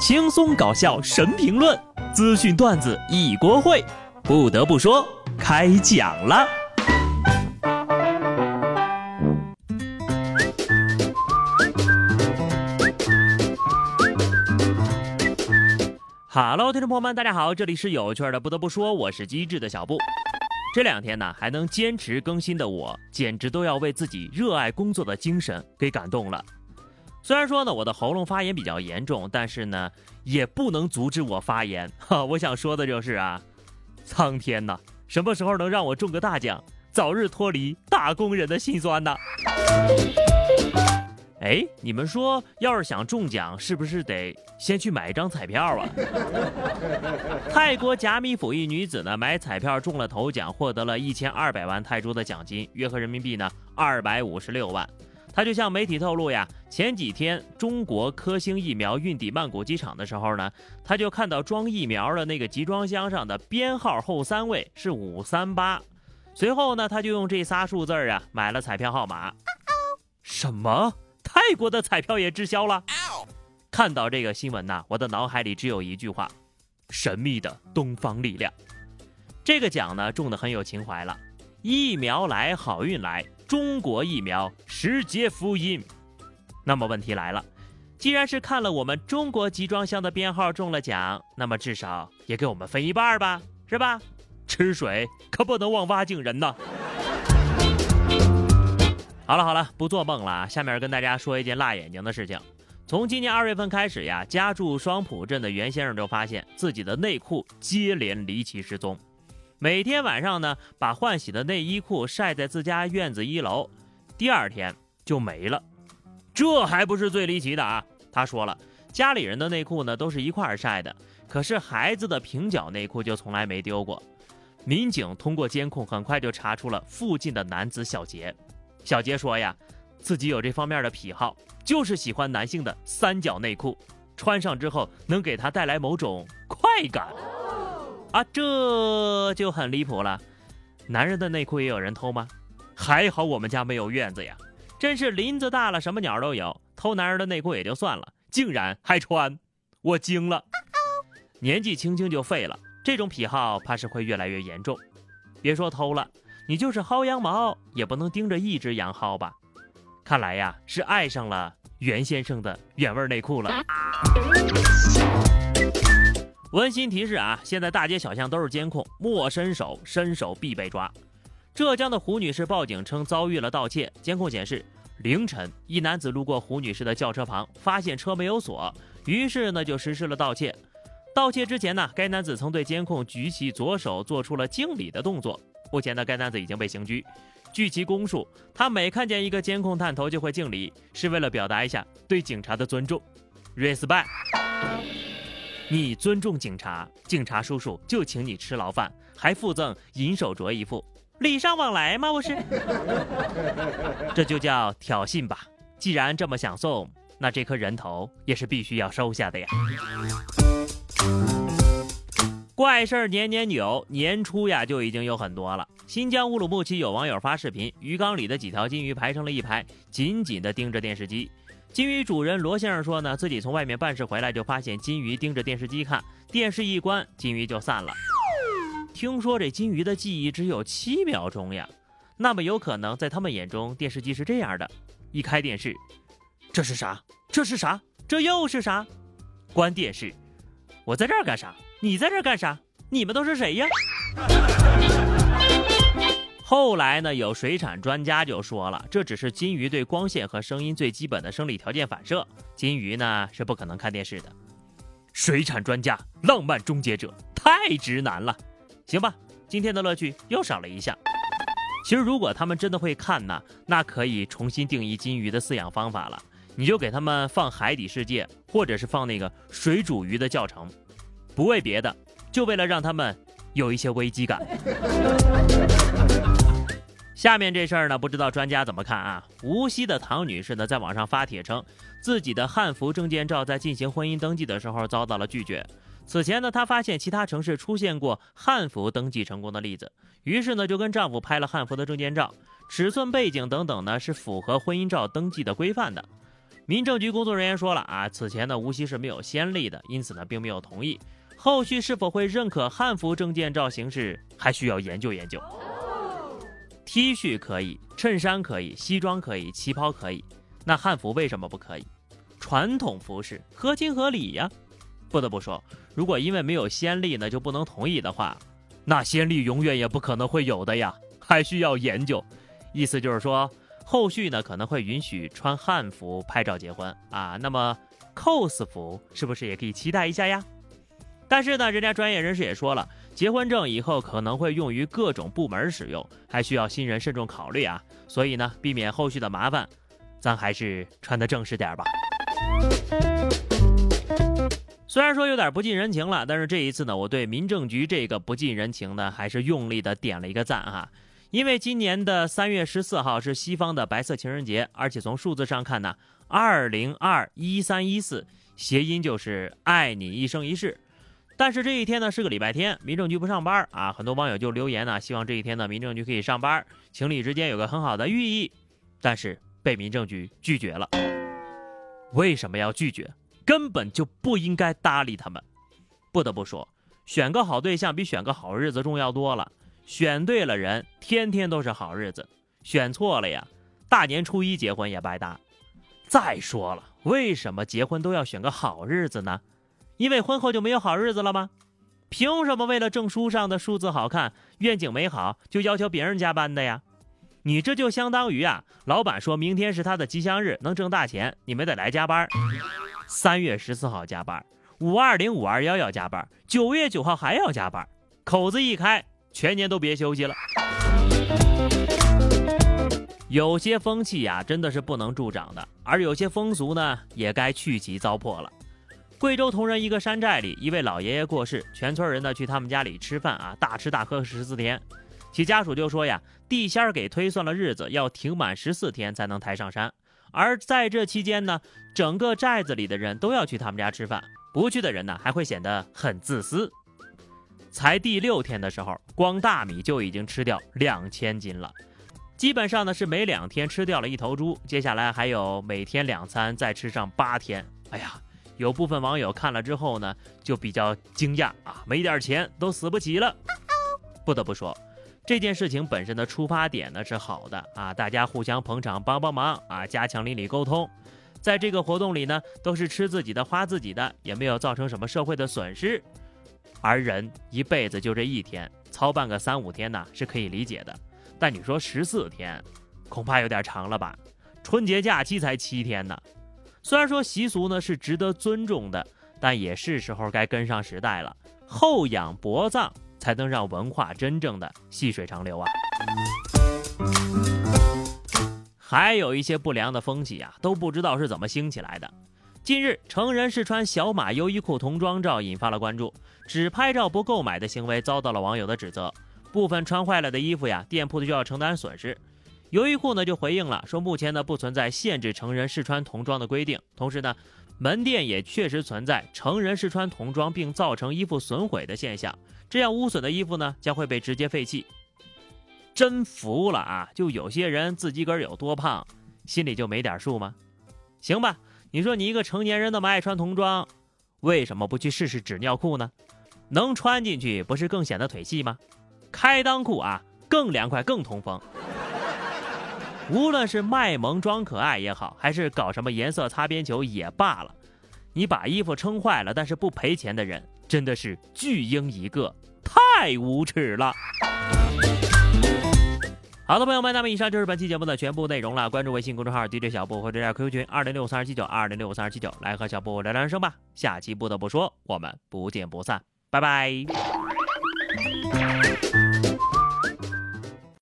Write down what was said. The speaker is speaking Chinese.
轻松搞笑神评论，资讯段子一锅烩。不得不说，开讲了。Hello，听众朋友们，大家好，这里是有趣的。不得不说，我是机智的小布。这两天呢，还能坚持更新的我，简直都要为自己热爱工作的精神给感动了。虽然说呢，我的喉咙发炎比较严重，但是呢，也不能阻止我发言。哈，我想说的就是啊，苍天呐，什么时候能让我中个大奖，早日脱离打工人的心酸呢？哎，你们说，要是想中奖，是不是得先去买一张彩票啊？泰国甲米府一女子呢，买彩票中了头奖，获得了一千二百万泰铢的奖金，约合人民币呢二百五十六万。他就向媒体透露呀，前几天中国科兴疫苗运抵曼谷机场的时候呢，他就看到装疫苗的那个集装箱上的编号后三位是五三八，随后呢，他就用这仨数字啊买了彩票号码。什么？泰国的彩票也滞销了。看到这个新闻呐，我的脑海里只有一句话：神秘的东方力量。这个奖呢中的很有情怀了，疫苗来好运来，中国疫苗世界福音。那么问题来了，既然是看了我们中国集装箱的编号中了奖，那么至少也给我们分一半吧，是吧？吃水可不能忘挖井人呐。好了好了，不做梦了。下面跟大家说一件辣眼睛的事情。从今年二月份开始呀，家住双浦镇的袁先生就发现自己的内裤接连离奇失踪。每天晚上呢，把换洗的内衣裤晒在自家院子一楼，第二天就没了。这还不是最离奇的啊！他说了，家里人的内裤呢都是一块儿晒的，可是孩子的平角内裤就从来没丢过。民警通过监控很快就查出了附近的男子小杰。小杰说呀，自己有这方面的癖好，就是喜欢男性的三角内裤，穿上之后能给他带来某种快感。啊，这就很离谱了。男人的内裤也有人偷吗？还好我们家没有院子呀，真是林子大了什么鸟都有。偷男人的内裤也就算了，竟然还穿，我惊了。年纪轻轻就废了，这种癖好怕是会越来越严重。别说偷了。你就是薅羊毛，也不能盯着一只羊薅吧？看来呀，是爱上了袁先生的原味内裤了。温馨提示啊，现在大街小巷都是监控，莫伸手，伸手必被抓。浙江的胡女士报警称遭遇了盗窃，监控显示，凌晨一男子路过胡女士的轿车旁，发现车没有锁，于是呢就实施了盗窃。盗窃之前呢，该男子曾对监控举起左手做出了敬礼的动作。目前呢，该男子已经被刑拘。据其供述，他每看见一个监控探头就会敬礼，是为了表达一下对警察的尊重，respect。你尊重警察，警察叔叔就请你吃牢饭，还附赠银手镯一副，礼尚往来吗？不是，这就叫挑衅吧。既然这么想送，那这颗人头也是必须要收下的呀。怪事儿年年有，年初呀就已经有很多了。新疆乌鲁木齐有网友发视频，鱼缸里的几条金鱼排成了一排，紧紧地盯着电视机。金鱼主人罗先生说呢，自己从外面办事回来就发现金鱼盯着电视机看，电视一关，金鱼就散了。听说这金鱼的记忆只有七秒钟呀，那么有可能在他们眼中，电视机是这样的：一开电视，这是啥？这是啥？这又是啥？关电视，我在这儿干啥？你在这儿干啥？你们都是谁呀？后来呢？有水产专家就说了，这只是金鱼对光线和声音最基本的生理条件反射。金鱼呢是不可能看电视的。水产专家，浪漫终结者，太直男了。行吧，今天的乐趣又少了一项。其实如果他们真的会看呢，那可以重新定义金鱼的饲养方法了。你就给他们放海底世界，或者是放那个水煮鱼的教程。不为别的，就为了让他们有一些危机感。下面这事儿呢，不知道专家怎么看啊？无锡的唐女士呢，在网上发帖称，自己的汉服证件照在进行婚姻登记的时候遭到了拒绝。此前呢，她发现其他城市出现过汉服登记成功的例子，于是呢，就跟丈夫拍了汉服的证件照，尺寸、背景等等呢，是符合婚姻照登记的规范的。民政局工作人员说了啊，此前呢无锡是没有先例的，因此呢并没有同意。后续是否会认可汉服证件照形式，还需要研究研究。T 恤可以，衬衫可以，西装可以，旗袍可以，那汉服为什么不可以？传统服饰合情合理呀。不得不说，如果因为没有先例呢就不能同意的话，那先例永远也不可能会有的呀，还需要研究。意思就是说。后续呢可能会允许穿汉服拍照结婚啊，那么 cos 服是不是也可以期待一下呀？但是呢，人家专业人士也说了，结婚证以后可能会用于各种部门使用，还需要新人慎重考虑啊。所以呢，避免后续的麻烦，咱还是穿的正式点吧。虽然说有点不近人情了，但是这一次呢，我对民政局这个不近人情呢，还是用力的点了一个赞哈。因为今年的三月十四号是西方的白色情人节，而且从数字上看呢，二零二一三一四谐音就是爱你一生一世。但是这一天呢是个礼拜天，民政局不上班啊，很多网友就留言呢，希望这一天呢民政局可以上班，情侣之间有个很好的寓意，但是被民政局拒绝了。为什么要拒绝？根本就不应该搭理他们。不得不说，选个好对象比选个好日子重要多了。选对了人，天天都是好日子；选错了呀，大年初一结婚也白搭。再说了，为什么结婚都要选个好日子呢？因为婚后就没有好日子了吗？凭什么为了证书上的数字好看、愿景美好，就要求别人加班的呀？你这就相当于啊，老板说明天是他的吉祥日，能挣大钱，你们得来加班。三月十四号加班，五二零、五二幺要加班，九月九号还要加班，口子一开。全年都别休息了。有些风气呀，真的是不能助长的；而有些风俗呢，也该去其糟粕了。贵州铜仁一个山寨里，一位老爷爷过世，全村人呢去他们家里吃饭啊，大吃大喝十四天。其家属就说呀，地仙儿给推算了日子，要停满十四天才能抬上山。而在这期间呢，整个寨子里的人都要去他们家吃饭，不去的人呢，还会显得很自私。才第六天的时候，光大米就已经吃掉两千斤了，基本上呢是每两天吃掉了一头猪。接下来还有每天两餐，再吃上八天。哎呀，有部分网友看了之后呢，就比较惊讶啊，没点钱都死不起了。不得不说，这件事情本身的出发点呢是好的啊，大家互相捧场帮帮忙啊，加强邻里沟通。在这个活动里呢，都是吃自己的花自己的，也没有造成什么社会的损失。而人一辈子就这一天，操办个三五天呢是可以理解的，但你说十四天，恐怕有点长了吧？春节假期才七天呢。虽然说习俗呢是值得尊重的，但也是时候该跟上时代了，厚养薄葬才能让文化真正的细水长流啊。还有一些不良的风气啊，都不知道是怎么兴起来的。近日，成人试穿小码优衣库童装照引发了关注，只拍照不购买的行为遭到了网友的指责。部分穿坏了的衣服呀，店铺就要承担损失。优衣库呢就回应了，说目前呢不存在限制成人试穿童装的规定，同时呢，门店也确实存在成人试穿童装并造成衣服损毁的现象，这样污损的衣服呢将会被直接废弃。真服了啊！就有些人自己个儿有多胖，心里就没点数吗？行吧。你说你一个成年人那么爱穿童装，为什么不去试试纸尿裤呢？能穿进去不是更显得腿细吗？开裆裤啊，更凉快更通风。无论是卖萌装可爱也好，还是搞什么颜色擦边球也罢了，你把衣服撑坏了但是不赔钱的人，真的是巨婴一个，太无耻了。好的，朋友们，那么以上就是本期节目的全部内容了。关注微信公众号 DJ 小布或者加 QQ 群二零六三二七九二零六三二七九，来和小布聊聊人生吧。下期不得不说，我们不见不散，拜拜。